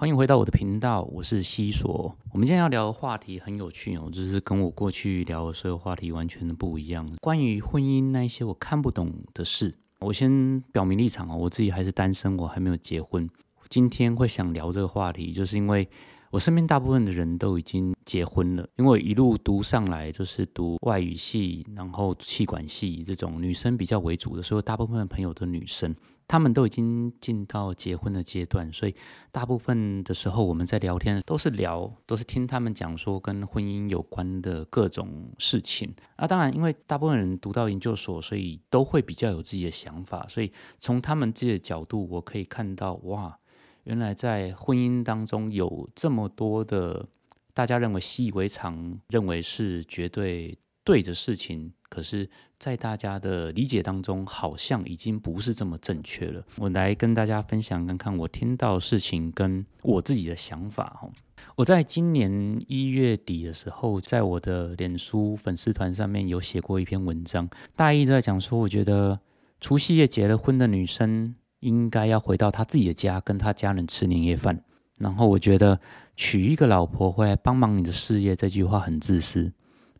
欢迎回到我的频道，我是西索。我们今天要聊的话题很有趣哦，就是跟我过去聊的所有话题完全的不一样。关于婚姻那一些我看不懂的事，我先表明立场哦，我自己还是单身，我还没有结婚。今天会想聊这个话题，就是因为我身边大部分的人都已经结婚了，因为一路读上来就是读外语系，然后气管系这种女生比较为主的，所以大部分朋友都女生。他们都已经进到结婚的阶段，所以大部分的时候我们在聊天都是聊，都是听他们讲说跟婚姻有关的各种事情。啊，当然，因为大部分人读到研究所，所以都会比较有自己的想法，所以从他们自己的角度，我可以看到，哇，原来在婚姻当中有这么多的大家认为习以为常，认为是绝对对的事情。可是，在大家的理解当中，好像已经不是这么正确了。我来跟大家分享看看我听到事情跟我自己的想法哈。我在今年一月底的时候，在我的脸书粉丝团上面有写过一篇文章，大意在讲说，我觉得除夕夜结了婚的女生应该要回到她自己的家，跟她家人吃年夜饭。然后我觉得娶一个老婆回来帮忙你的事业，这句话很自私。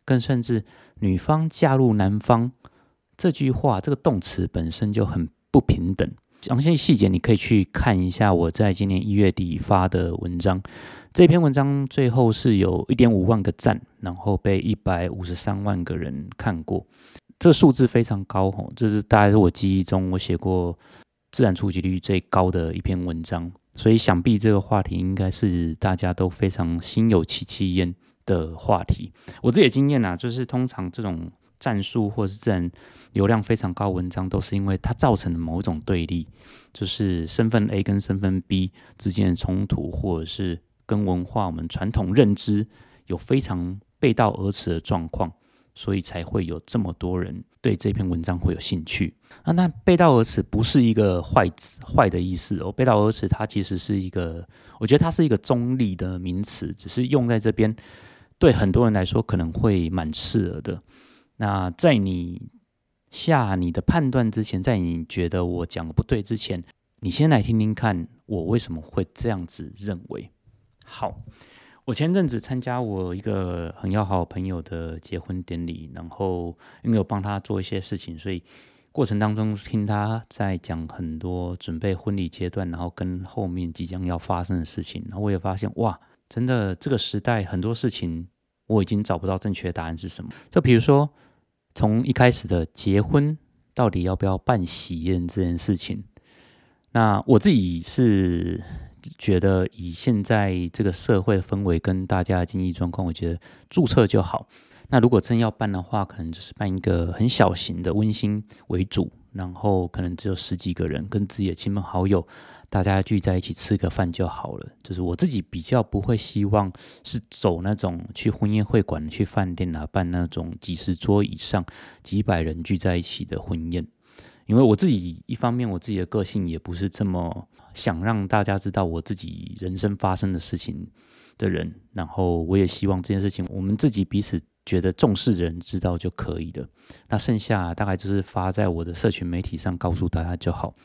更甚至，女方嫁入男方这句话，这个动词本身就很不平等。详细细节你可以去看一下我在今年一月底发的文章。这篇文章最后是有一点五万个赞，然后被一百五十三万个人看过，这数字非常高吼。这是大概是我记忆中我写过自然触及率最高的一篇文章，所以想必这个话题应该是大家都非常心有戚戚焉。的话题，我自己的经验呐，就是通常这种战术或是自然流量非常高文章，都是因为它造成了某种对立，就是身份 A 跟身份 B 之间的冲突，或者是跟文化我们传统认知有非常背道而驰的状况，所以才会有这么多人对这篇文章会有兴趣。啊，那背道而驰不是一个坏词坏的意思哦，背道而驰它其实是一个，我觉得它是一个中立的名词，只是用在这边。对很多人来说可能会蛮刺耳的。那在你下你的判断之前，在你觉得我讲的不对之前，你先来听听看我为什么会这样子认为。好，我前阵子参加我一个很要好朋友的结婚典礼，然后因为有帮他做一些事情，所以过程当中听他在讲很多准备婚礼阶段，然后跟后面即将要发生的事情，然后我也发现哇。真的，这个时代很多事情我已经找不到正确答案是什么。就比如说，从一开始的结婚到底要不要办喜宴这件事情，那我自己是觉得以现在这个社会氛围跟大家经济状况，我觉得注册就好。那如果真要办的话，可能就是办一个很小型的、温馨为主，然后可能只有十几个人，跟自己的亲朋好友。大家聚在一起吃个饭就好了。就是我自己比较不会希望是走那种去婚宴会馆、去饭店啊办那种几十桌以上、几百人聚在一起的婚宴，因为我自己一方面我自己的个性也不是这么想让大家知道我自己人生发生的事情的人，然后我也希望这件事情我们自己彼此觉得重视的人知道就可以了。那剩下大概就是发在我的社群媒体上告诉大家就好。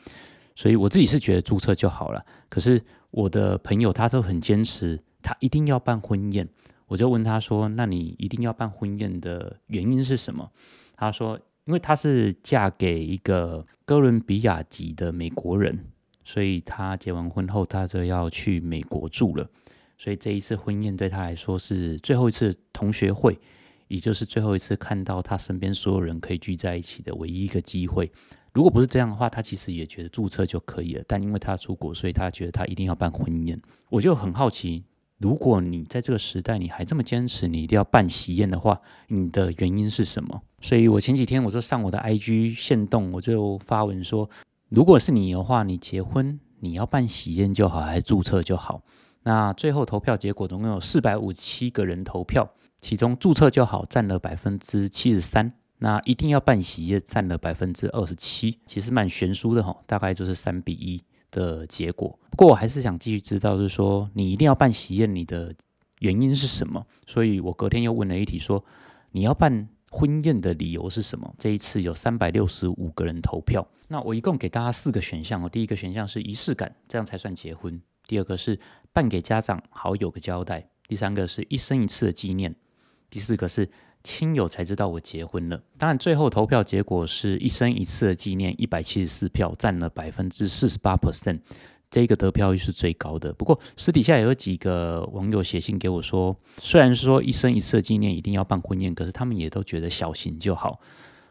所以我自己是觉得注册就好了，可是我的朋友他都很坚持，他一定要办婚宴。我就问他说：“那你一定要办婚宴的原因是什么？”他说：“因为她是嫁给一个哥伦比亚籍的美国人，所以她结完婚后，她就要去美国住了。所以这一次婚宴对她来说是最后一次同学会，也就是最后一次看到他身边所有人可以聚在一起的唯一一个机会。”如果不是这样的话，他其实也觉得注册就可以了。但因为他出国，所以他觉得他一定要办婚宴。我就很好奇，如果你在这个时代你还这么坚持，你一定要办喜宴的话，你的原因是什么？所以我前几天我就上我的 IG 线动，我就发文说，如果是你的话，你结婚你要办喜宴就好，还是注册就好？那最后投票结果总共有四百五七个人投票，其中注册就好占了百分之七十三。那一定要办喜宴占了百分之二十七，其实蛮悬殊的哈，大概就是三比一的结果。不过我还是想继续知道，就是说你一定要办喜宴，你的原因是什么？所以我隔天又问了一题，说你要办婚宴的理由是什么？这一次有三百六十五个人投票。那我一共给大家四个选项哦，第一个选项是仪式感，这样才算结婚；第二个是办给家长好友个交代。第三个是一生一次的纪念。第四个是亲友才知道我结婚了。当然，最后投票结果是一生一次的纪念，一百七十四票，占了百分之四十八 percent。这个得票率是最高的。不过私底下也有几个网友写信给我说，虽然说一生一次的纪念一定要办婚宴，可是他们也都觉得小型就好。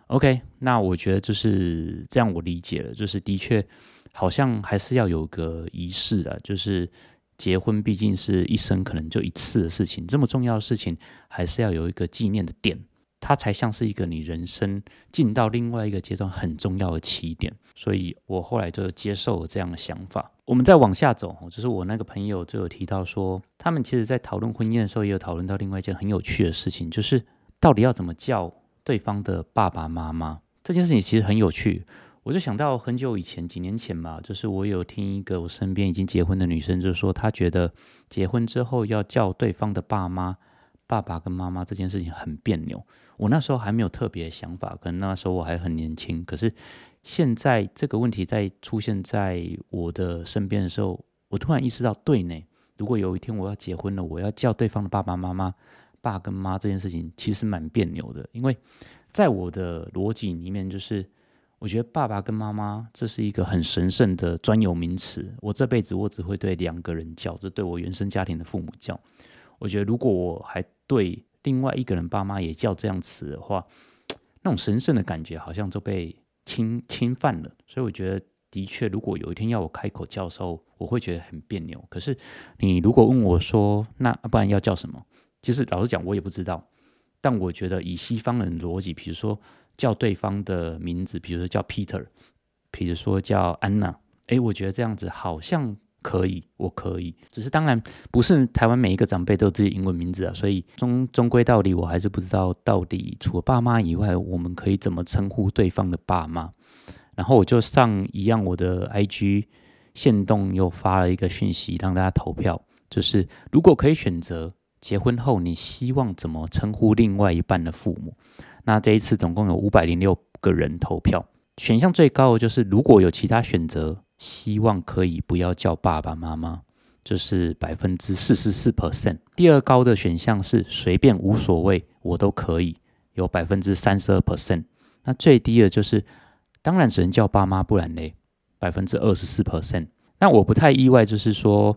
OK，那我觉得就是这样，我理解了，就是的确好像还是要有个仪式的，就是结婚毕竟是一生可能就一次的事情，这么重要的事情还是要有一个纪念的点。它才像是一个你人生进到另外一个阶段很重要的起点，所以我后来就接受了这样的想法。我们再往下走，就是我那个朋友就有提到说，他们其实在讨论婚宴的时候，也有讨论到另外一件很有趣的事情，就是到底要怎么叫对方的爸爸妈妈。这件事情其实很有趣，我就想到很久以前，几年前吧，就是我有听一个我身边已经结婚的女生，就说她觉得结婚之后要叫对方的爸妈。爸爸跟妈妈这件事情很别扭，我那时候还没有特别的想法，可能那时候我还很年轻。可是现在这个问题在出现在我的身边的时候，我突然意识到，对呢，如果有一天我要结婚了，我要叫对方的爸爸妈妈爸跟妈这件事情，其实蛮别扭的。因为在我的逻辑里面，就是我觉得爸爸跟妈妈这是一个很神圣的专有名词，我这辈子我只会对两个人叫，就对我原生家庭的父母叫。我觉得如果我还对另外一个人爸妈也叫这样词的话，那种神圣的感觉好像就被侵侵犯了。所以我觉得，的确，如果有一天要我开口叫的时候，我会觉得很别扭。可是你如果问我说，那不然要叫什么？其实老实讲，我也不知道。但我觉得以西方人逻辑，比如说叫对方的名字，比如说叫 Peter，比如说叫安娜，诶，我觉得这样子好像。可以，我可以，只是当然不是台湾每一个长辈都有自己英文名字啊，所以终终归到底，我还是不知道到底除了爸妈以外，我们可以怎么称呼对方的爸妈。然后我就上一样我的 IG 线动又发了一个讯息，让大家投票，就是如果可以选择结婚后你希望怎么称呼另外一半的父母，那这一次总共有五百零六个人投票，选项最高的就是如果有其他选择。希望可以不要叫爸爸妈妈，就是百分之四十四 percent。第二高的选项是随便无所谓，我都可以，有百分之三十二 percent。那最低的就是当然只能叫爸妈，不然嘞，百分之二十四 percent。那我不太意外，就是说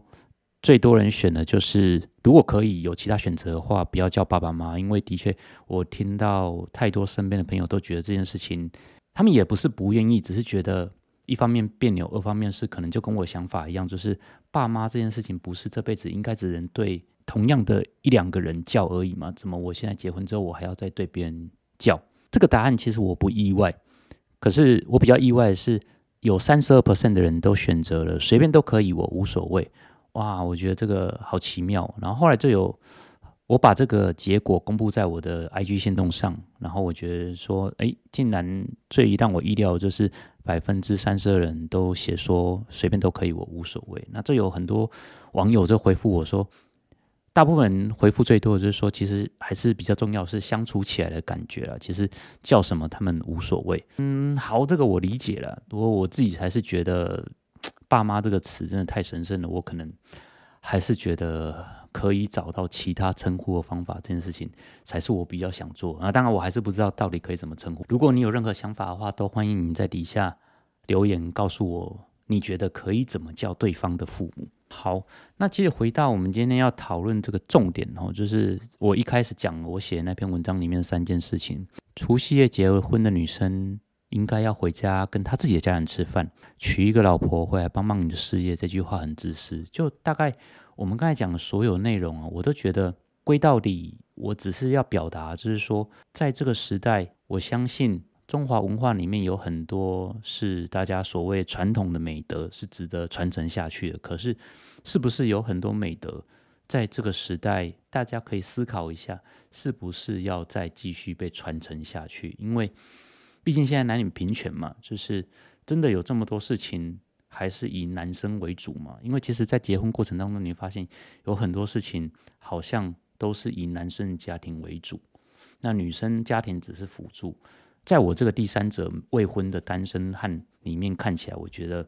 最多人选的就是如果可以有其他选择的话，不要叫爸爸妈妈，因为的确我听到太多身边的朋友都觉得这件事情，他们也不是不愿意，只是觉得。一方面别扭，二方面是可能就跟我想法一样，就是爸妈这件事情不是这辈子应该只能对同样的一两个人叫而已嘛？怎么我现在结婚之后，我还要再对别人叫？这个答案其实我不意外，可是我比较意外的是，有三十二 percent 的人都选择了随便都可以，我无所谓。哇，我觉得这个好奇妙。然后后来就有。我把这个结果公布在我的 IG 线动上，然后我觉得说，哎，竟然最让我意料就是百分之三十二人都写说随便都可以，我无所谓。那这有很多网友就回复我说，大部分回复最多的就是说，其实还是比较重要是相处起来的感觉了。其实叫什么他们无所谓。嗯，好，这个我理解了。不过我自己还是觉得爸妈这个词真的太神圣了，我可能还是觉得。可以找到其他称呼的方法，这件事情才是我比较想做啊。当然，我还是不知道到底可以怎么称呼。如果你有任何想法的话，都欢迎你在底下留言告诉我，你觉得可以怎么叫对方的父母。好，那接着回到我们今天要讨论这个重点哦，就是我一开始讲我写那篇文章里面的三件事情：除夕夜结了婚的女生应该要回家跟他自己的家人吃饭；娶一个老婆回来帮帮你的事业，这句话很自私。就大概。我们刚才讲的所有内容啊，我都觉得归到底，我只是要表达，就是说，在这个时代，我相信中华文化里面有很多是大家所谓传统的美德，是值得传承下去的。可是，是不是有很多美德，在这个时代，大家可以思考一下，是不是要再继续被传承下去？因为，毕竟现在男女平权嘛，就是真的有这么多事情。还是以男生为主嘛？因为其实，在结婚过程当中，你发现有很多事情好像都是以男生家庭为主，那女生家庭只是辅助。在我这个第三者未婚的单身汉里面看起来，我觉得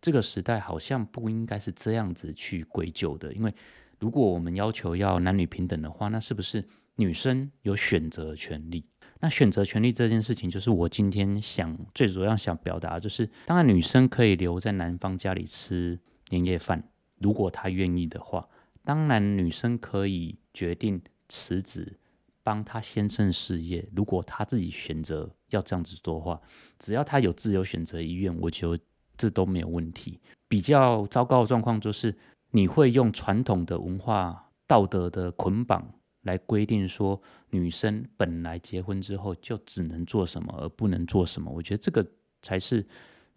这个时代好像不应该是这样子去归咎的，因为如果我们要求要男女平等的话，那是不是女生有选择权利？那选择权利这件事情，就是我今天想最主要想表达，就是当然女生可以留在男方家里吃年夜饭，如果她愿意的话，当然女生可以决定辞职帮她先生事业，如果她自己选择要这样子做的话，只要她有自由选择意愿，我觉得这都没有问题。比较糟糕的状况就是，你会用传统的文化道德的捆绑。来规定说，女生本来结婚之后就只能做什么，而不能做什么。我觉得这个才是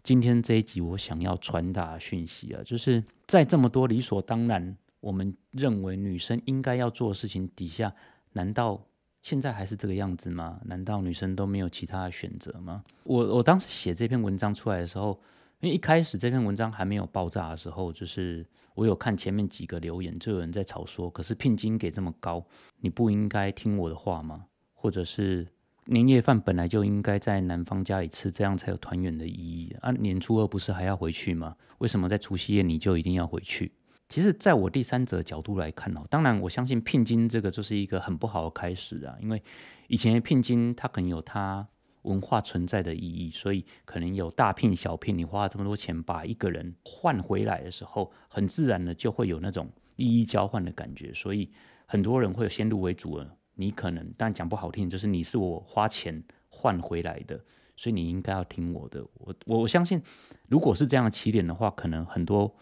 今天这一集我想要传达讯息啊，就是在这么多理所当然，我们认为女生应该要做的事情底下，难道现在还是这个样子吗？难道女生都没有其他的选择吗？我我当时写这篇文章出来的时候，因为一开始这篇文章还没有爆炸的时候，就是。我有看前面几个留言，就有人在吵说：“可是聘金给这么高，你不应该听我的话吗？或者是年夜饭本来就应该在男方家里吃，这样才有团圆的意义啊？年初二不是还要回去吗？为什么在除夕夜你就一定要回去？”其实，在我第三者角度来看哦，当然我相信聘金这个就是一个很不好的开始啊，因为以前聘金它可能有它。文化存在的意义，所以可能有大聘小聘，你花了这么多钱把一个人换回来的时候，很自然的就会有那种利益交换的感觉，所以很多人会有先入为主了。你可能，但讲不好听，就是你是我花钱换回来的，所以你应该要听我的。我我相信，如果是这样的起点的话，可能很多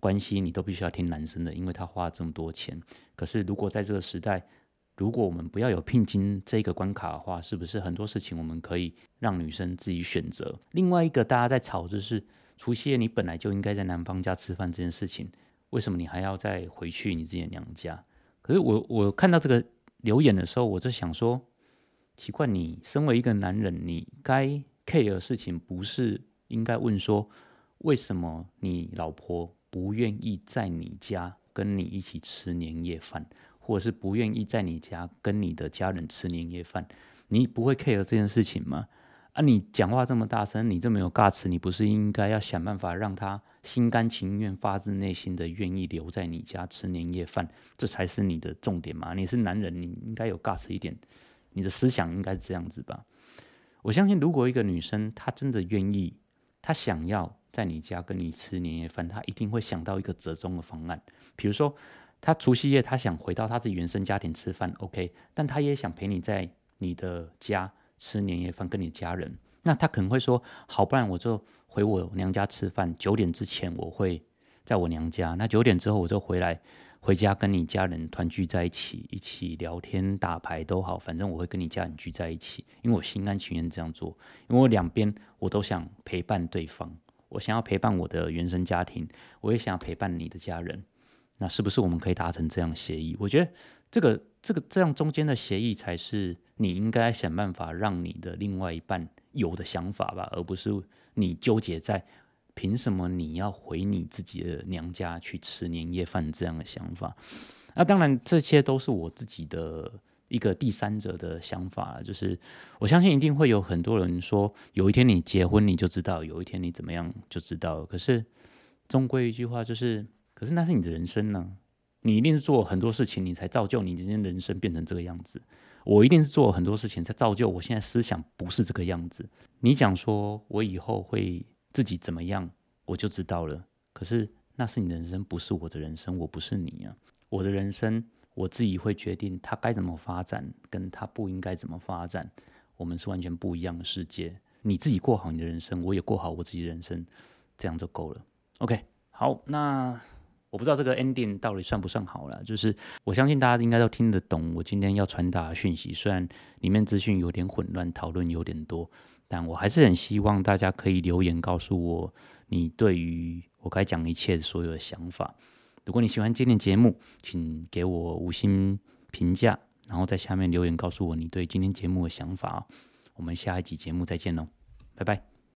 关系你都必须要听男生的，因为他花了这么多钱。可是如果在这个时代，如果我们不要有聘金这个关卡的话，是不是很多事情我们可以让女生自己选择？另外一个大家在吵就是除夕夜你本来就应该在男方家吃饭这件事情，为什么你还要再回去你自己的娘家？可是我我看到这个留言的时候，我就想说，奇怪，你身为一个男人，你该 care 的事情不是应该问说，为什么你老婆不愿意在你家跟你一起吃年夜饭？或者是不愿意在你家跟你的家人吃年夜饭，你不会 care 这件事情吗？啊，你讲话这么大声，你这么有尬词，你不是应该要想办法让他心甘情愿、发自内心的愿意留在你家吃年夜饭，这才是你的重点吗？你是男人，你应该有尬词一点，你的思想应该是这样子吧？我相信，如果一个女生她真的愿意，她想要在你家跟你吃年夜饭，她一定会想到一个折中的方案，比如说。他除夕夜，他想回到他自己原生家庭吃饭，OK，但他也想陪你在你的家吃年夜饭，跟你家人。那他可能会说，好，不然我就回我娘家吃饭。九点之前我会在我娘家，那九点之后我就回来回家跟你家人团聚在一起，一起聊天打牌都好，反正我会跟你家人聚在一起，因为我心甘情愿这样做，因为我两边我都想陪伴对方，我想要陪伴我的原生家庭，我也想要陪伴你的家人。那是不是我们可以达成这样协议？我觉得这个、这个、这样中间的协议才是你应该想办法让你的另外一半有的想法吧，而不是你纠结在凭什么你要回你自己的娘家去吃年夜饭这样的想法。那当然，这些都是我自己的一个第三者的想法，就是我相信一定会有很多人说，有一天你结婚你就知道，有一天你怎么样就知道。可是终归一句话就是。可是那是你的人生呢，你一定是做很多事情，你才造就你今天人生变成这个样子。我一定是做很多事情才造就我现在思想不是这个样子。你讲说我以后会自己怎么样，我就知道了。可是那是你的人生，不是我的人生，我不是你啊。我的人生我自己会决定它该怎么发展，跟它不应该怎么发展。我们是完全不一样的世界。你自己过好你的人生，我也过好我自己人生，这样就够了。OK，好，那。我不知道这个 ending 到底算不算好了，就是我相信大家应该都听得懂我今天要传达讯息，虽然里面资讯有点混乱，讨论有点多，但我还是很希望大家可以留言告诉我你对于我该讲一切所有的想法。如果你喜欢今天节目，请给我五星评价，然后在下面留言告诉我你对今天节目的想法。我们下一集节目再见喽，拜拜。